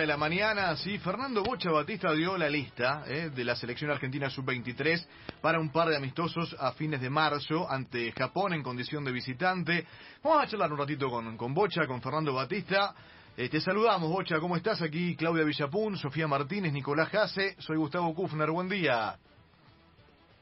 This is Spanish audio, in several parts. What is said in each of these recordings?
de la mañana, sí, Fernando Bocha Batista dio la lista eh, de la selección argentina sub-23 para un par de amistosos a fines de marzo ante Japón en condición de visitante. Vamos a charlar un ratito con, con Bocha, con Fernando Batista. Eh, te saludamos, Bocha, ¿cómo estás? Aquí Claudia Villapun, Sofía Martínez, Nicolás Jase, soy Gustavo Kufner, buen día.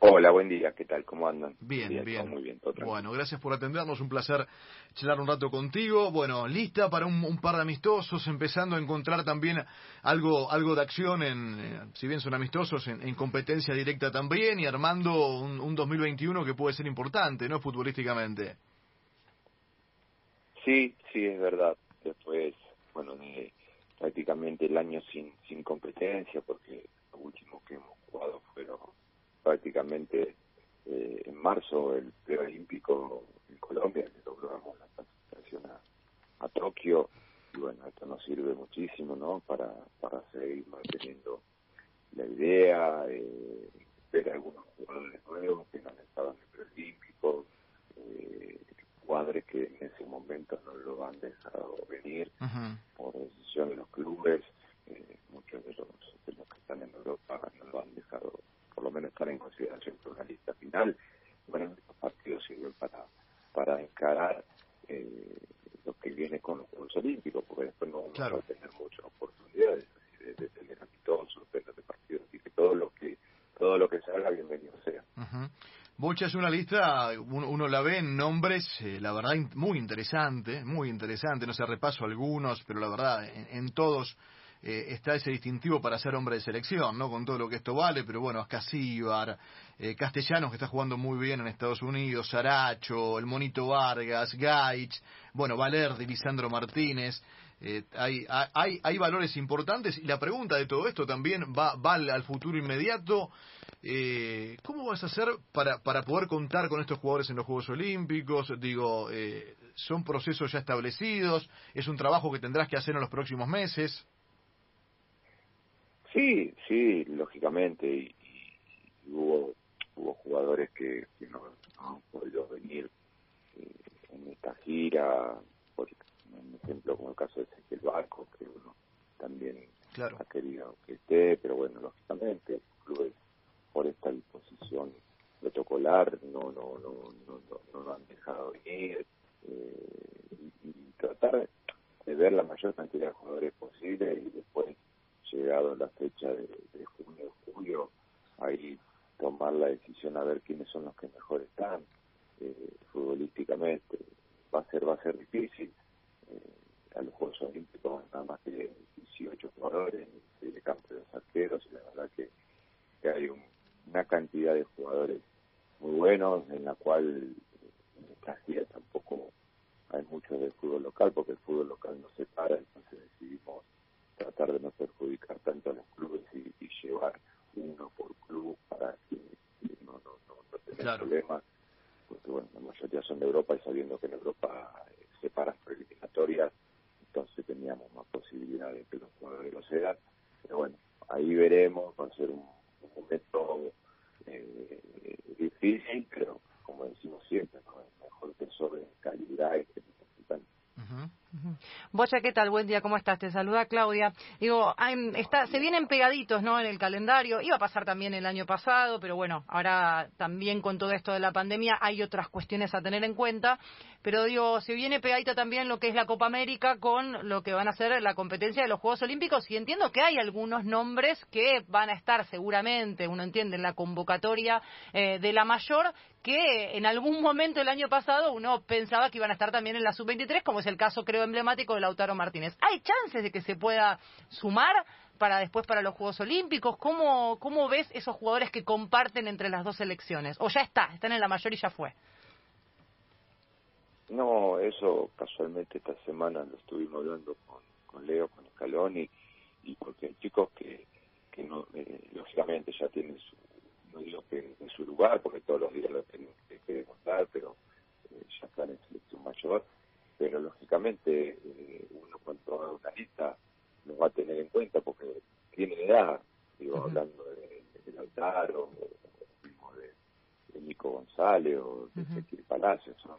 Hola, buen día, ¿qué tal? ¿Cómo andan? Bien, bien. Muy bien, bueno, gracias por atendernos, un placer charlar un rato contigo. Bueno, lista para un, par de amistosos, empezando a encontrar también algo algo de acción, en, eh, si bien son amistosos, en, competencia directa también y armando un, un 2021 que puede ser importante, ¿no? Futbolísticamente. Sí, sí, es verdad. Después, bueno, de prácticamente el año sin, sin competencia, porque lo último que hemos jugado fueron prácticamente eh, en marzo el preolímpico en Colombia, que logramos la clasificación a, Tokio, y bueno, esto nos sirve muchísimo, ¿no? Para, para seguir manteniendo la idea, eh, ver algunos jugadores nuevos que no han estado en el preolímpico, eh, jugadores que en ese momento no lo han dejado venir de los clubes, eh, muchos de los, de los que están en Europa no lo han dejado por lo menos estar en consideración por una lista final. Bueno, estos partidos sirven para, para encarar eh, lo que viene con los Juegos Olímpicos, porque después no vamos a tener muchas oportunidades de, de tener amistosos, de partidos, así que todo lo que todo lo que salga, bienvenido sea. Bocha es una lista, uno, la ve en nombres, eh, la verdad, muy interesante, muy interesante, no sé, repaso algunos, pero la verdad, en todos eh, está ese distintivo para ser hombre de selección, ¿no? Con todo lo que esto vale, pero bueno, Ascasíbar, eh, Castellanos que está jugando muy bien en Estados Unidos, Saracho, el Monito Vargas, Gaich, bueno, Valerdi, Lisandro Martínez, eh, hay, hay, hay valores importantes y la pregunta de todo esto también va, va al, futuro inmediato. Eh, ¿Cómo vas a hacer para, para poder contar con estos jugadores en los Juegos Olímpicos? Digo, eh, ¿son procesos ya establecidos? ¿Es un trabajo que tendrás que hacer en los próximos meses? Sí, sí, lógicamente, y, hubo hubo jugadores que, no, han podido venir eh, en esta gira, por ejemplo, como el caso de Ezequiel Barco, que uno también ha querido que esté, pero bueno, lógicamente, clubes por esta disposición protocolar no no no no no, lo han dejado venir eh, y, y, tratar de ver la mayor cantidad de jugadores posible y después llegado la fecha de, de junio, julio, ahí tomar la decisión a ver quiénes son los que mejor están eh, futbolísticamente. Va a ser, va a ser difícil. Eh, a los Juegos Olímpicos nada más que 18 jugadores de campo de los arqueros y la verdad que, hay una cantidad de jugadores muy buenos en la cual en esta gira tampoco hay mucho del fútbol local porque el fútbol local no se para, entonces decidimos tratar de no perjudicar tanto a los clubes y, llevar uno por club para que, no, no, no, no tener problemas, porque bueno, la mayoría son de Europa y sabiendo que en Europa eh, se paran eliminatorias, entonces teníamos más posibilidad de que los jugadores lo sean, pero bueno, ahí veremos, va a ser un, momento eh, difícil, pero como decimos siempre, es mejor que sobre calidad y que Bocha, ¿qué tal? Buen día, ¿cómo estás? Te saluda Claudia. Digo, se vienen pegaditos, ¿no? En el calendario. Iba a pasar también el año pasado, pero bueno, ahora también con todo esto de la pandemia hay otras cuestiones a tener en cuenta. Pero digo, se viene pegadito también lo que es la Copa América con lo que van a ser la competencia de los Juegos Olímpicos. Y entiendo que hay algunos nombres que van a estar seguramente, uno entiende, en la convocatoria eh, de la mayor, que en algún momento el año pasado uno pensaba que iban a estar también en la sub-23, como es el caso, creo, emblemático de Lautaro Martínez. ¿Hay chances de que se pueda sumar para después para los Juegos Olímpicos? ¿Cómo, cómo ves esos jugadores que comparten entre las dos selecciones? ¿O ya está, están en la mayor y ya fue? No, eso casualmente esta semana lo estuvimos hablando con, Leo, con Scaloni, y porque hay chicos que, que no, eh, lógicamente ya tienen su, no digo que en su lugar, porque todos los días lo tenemos que, que demostrar, pero eh, ya están en selección mayor, pero lógicamente eh, uno cuando haga una lista lo va a tener en cuenta porque tiene edad, digo, hablando de, de Lautaro, o de, de, Nico González o de Ezequiel Palacio, son,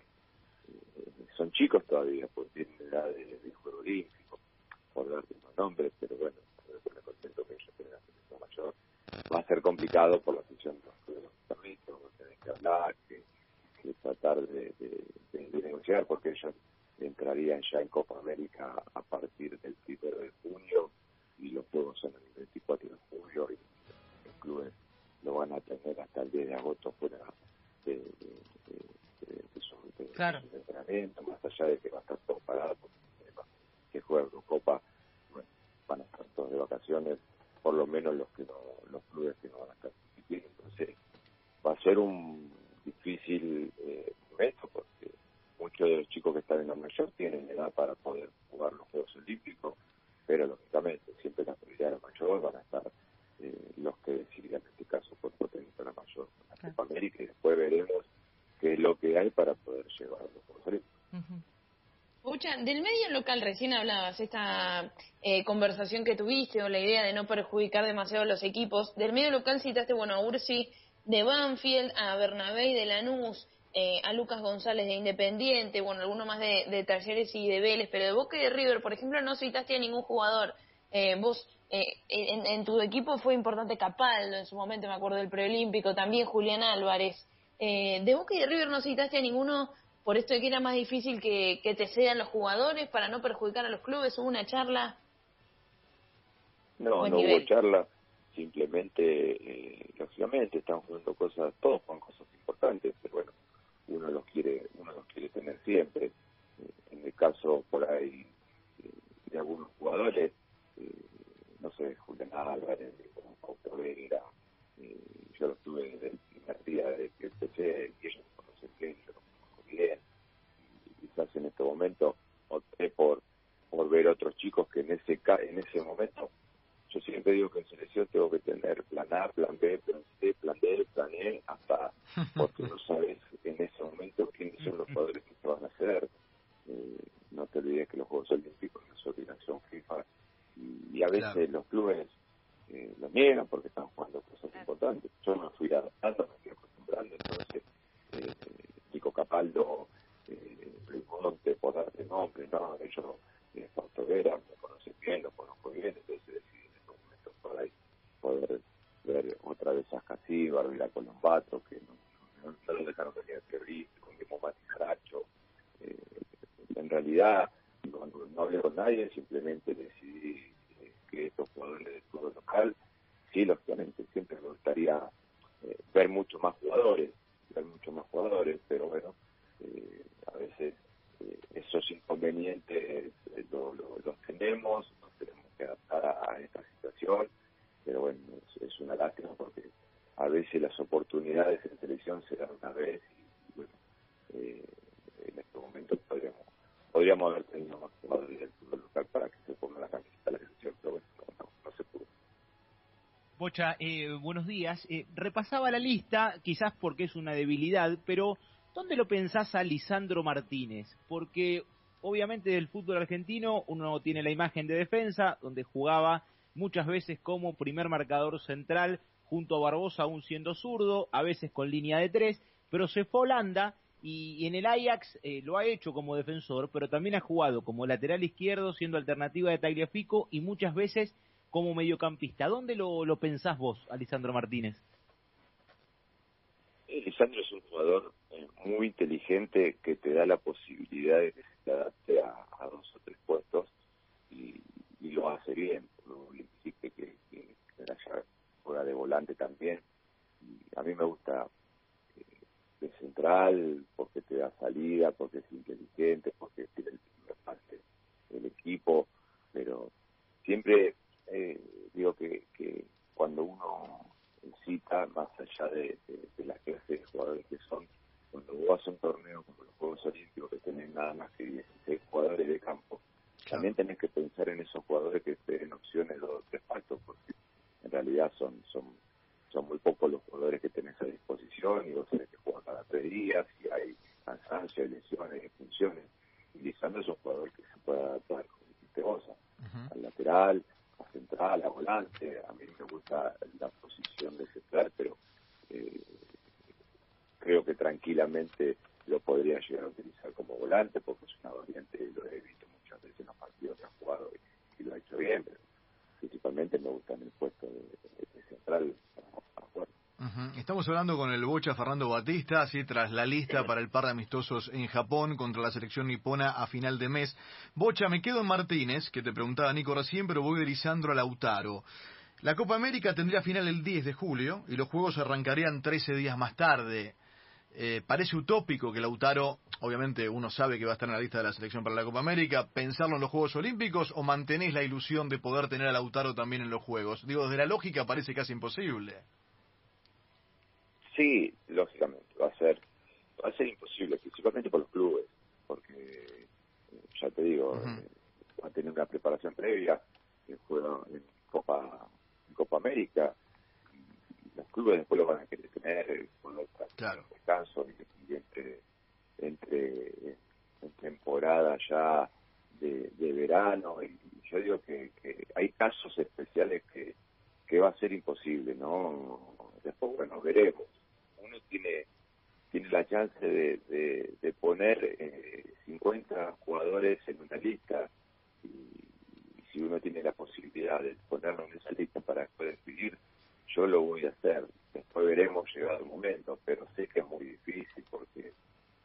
eh, son chicos todavía, porque tienen edad de, de juego olímpico. por darte los nombres, pero bueno, me contento que ellos tengan selección mayor. Va a ser complicado por la afición de los a tener que hablar, que, tratar de, negociar, porque ellos entrarían ya en Copa América a partir del 1 de junio y los juegos son el 24 de julio y los clubes lo van a tener hasta el 10 de agosto fuera de, de, su, entrenamiento, más allá de que va a estar todo parado, que juegan Copa, bueno, van a estar todos de vacaciones, por lo menos los que no, los clubes que no van a estar Entonces, va a ser un difícil eh, momento porque muchos de los chicos que están en la mayor tienen edad para poder jugar los Juegos Olímpicos, pero lógicamente siempre la prioridad de la mayor van a estar eh, los que decidan en este caso por potencia la mayor la Copa América y después veremos qué es lo que hay para poder llevar los Juegos Olímpicos. Del medio local recién hablabas, esta eh, conversación que tuviste o la idea de no perjudicar demasiado a los equipos. Del medio local citaste, bueno, a Ursi de Banfield, a Bernabé de Lanús, eh, a Lucas González de Independiente, bueno, alguno más de, Talleres y de Vélez, pero de Boca y de River, por ejemplo, no citaste a ningún jugador. Eh, vos, eh, en, tu equipo fue importante Capaldo en su momento, me acuerdo del preolímpico, también Julián Álvarez. de Boca y de River no citaste a ninguno por esto de que era más difícil que, te cedan los jugadores para no perjudicar a los clubes. ¿Hubo una charla? No, no hubo charla simplemente, lógicamente, están jugando cosas, todos con cosas importantes, pero bueno, uno los quiere uno los quiere tener siempre eh, en el caso por ahí eh, de algunos jugadores eh, no sé Julián Álvarez Paulo Vera yo los tuve desde el primer día de que empecé y ellos me conocen bien yo los conozco bien y quizás en este momento opté por por ver otros chicos que en ese en ese momento yo siempre digo que en selección tengo que tener plan A, plan B, plan C, plan D, plan E, hasta porque no sabes en ese momento quiénes son los jugadores que te van a hacer. Eh, no te olvides que los Juegos Olímpicos es obligación FIFA y, a veces los clubes eh, lo niegan porque están jugando cosas importantes. Yo me fui adaptando, me fui acostumbrando, entonces eh, Nico Capaldo, eh, Monte, por darte nombre, no, ellos, eh, Vera, me conocen bien, lo conozco bien, entonces poder ver otra vez a Casí, Barbira Colombato, que no, lo dejaron venir previsto, con Guillermo Mati Jaracho. Eh, en realidad, no, no, nadie, simplemente decidí eh, que estos jugadores del fútbol local, sí, lógicamente, siempre me gustaría eh, ver mucho más jugadores, ver mucho más jugadores, pero bueno, a veces esos inconvenientes los tenemos, nos tenemos que adaptar a esta situación pero bueno, es, una lástima porque a veces las oportunidades en televisión se dan una vez y, bueno, eh, en este momento podríamos, podríamos haber tenido más jugadores del fútbol local para que se ponga la camiseta de la selección, pero bueno, no, se pudo. Bocha, eh, buenos días. Eh, repasaba la lista, quizás porque es una debilidad, pero ¿dónde lo pensás a Lisandro Martínez? Porque obviamente del fútbol argentino uno tiene la imagen de defensa, donde jugaba muchas veces como primer marcador central junto a Barbosa aún siendo zurdo, a veces con línea de tres, pero se fue a Holanda y, en el Ajax eh, lo ha hecho como defensor, pero también ha jugado como lateral izquierdo siendo alternativa de Tagliafico y muchas veces como mediocampista. ¿Dónde lo, lo pensás vos, Alisandro Martínez? Lisandro es un jugador eh, muy inteligente que te da la posibilidad de adapte a, a dos o tres puestos y, lo hace bien que, que, que, juega de volante también. Y a mí me gusta eh, de central porque te da salida, porque es inteligente, porque tiene el primer parte del equipo, pero siempre eh, digo que, que cuando uno cita, más allá de, de, la clase de jugadores que son, cuando vos a un torneo como los Juegos Olímpicos que tenés nada más que 16 jugadores de campo, también tenés que pensar en esos jugadores que en opciones o tres pactos, porque en realidad son, son, son muy pocos los jugadores que tenés a disposición y vos tenés que jugar cada tres días y hay cansancio, hay lesiones, hay funciones. Y Lisandro es un jugador que se puede adaptar, como dijiste vos, al lateral, central, a volante. A mí me gusta la posición de central, pero eh, creo que tranquilamente lo podría llegar a utilizar como volante porque es una variante, lo he visto muchas veces en los partidos que ha jugado si lo ha hecho bien, pero principalmente me gusta en el puesto de, central Estamos hablando con el Bocha Fernando Batista, así tras la lista para el par de amistosos en Japón contra la selección nipona a final de mes. Bocha, me quedo en Martínez, que te preguntaba Nico recién, pero voy de Lisandro a Lautaro. La Copa América tendría final el 10 de julio y los juegos arrancarían 13 días más tarde. Eh, parece utópico que Lautaro, obviamente uno sabe que va a estar en la lista de la selección para la Copa América, pensarlo en los Juegos Olímpicos o mantenés la ilusión de poder tener a Lautaro también en los Juegos. Digo, desde la lógica parece casi imposible. Sí, lógicamente, va a ser, va a ser imposible, principalmente por los clubes, porque ya te digo, eh, va a tener una preparación previa en juego en Copa, en Copa América, los clubes después lo van a querer tener con los claro. descanso y, entre, entre en temporada ya de, verano y yo digo que, hay casos especiales que, que va a ser imposible, ¿no? Después, bueno, veremos. Uno tiene tiene la chance de, de, poner eh, 50 jugadores en una lista y, tiene la posibilidad de ponerlo en esa lista para después decidir yo lo voy a hacer. Después veremos llegado el momento, pero sé que es muy difícil porque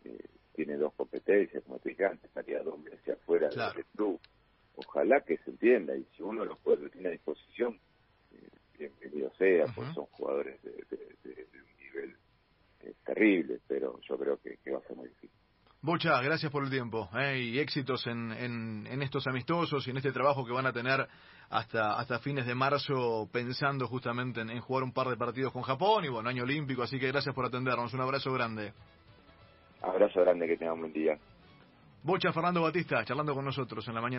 eh, tiene dos competencias, como te dije antes, estaría dos meses afuera del club. Ojalá que se entienda y si uno lo puede, tiene a disposición, eh, bienvenido sea, pues son jugadores de, un nivel eh, terrible, pero yo creo que va a ser muy difícil. Bocha, gracias por el tiempo eh, y éxitos en, en, estos amistosos y en este trabajo que van a tener hasta, hasta fines de marzo pensando justamente en, jugar un par de partidos con Japón y bueno, año olímpico, así que gracias por atendernos. Un abrazo grande. Abrazo grande, que tengan un buen día. Bocha Fernando Batista, charlando con nosotros en la mañana.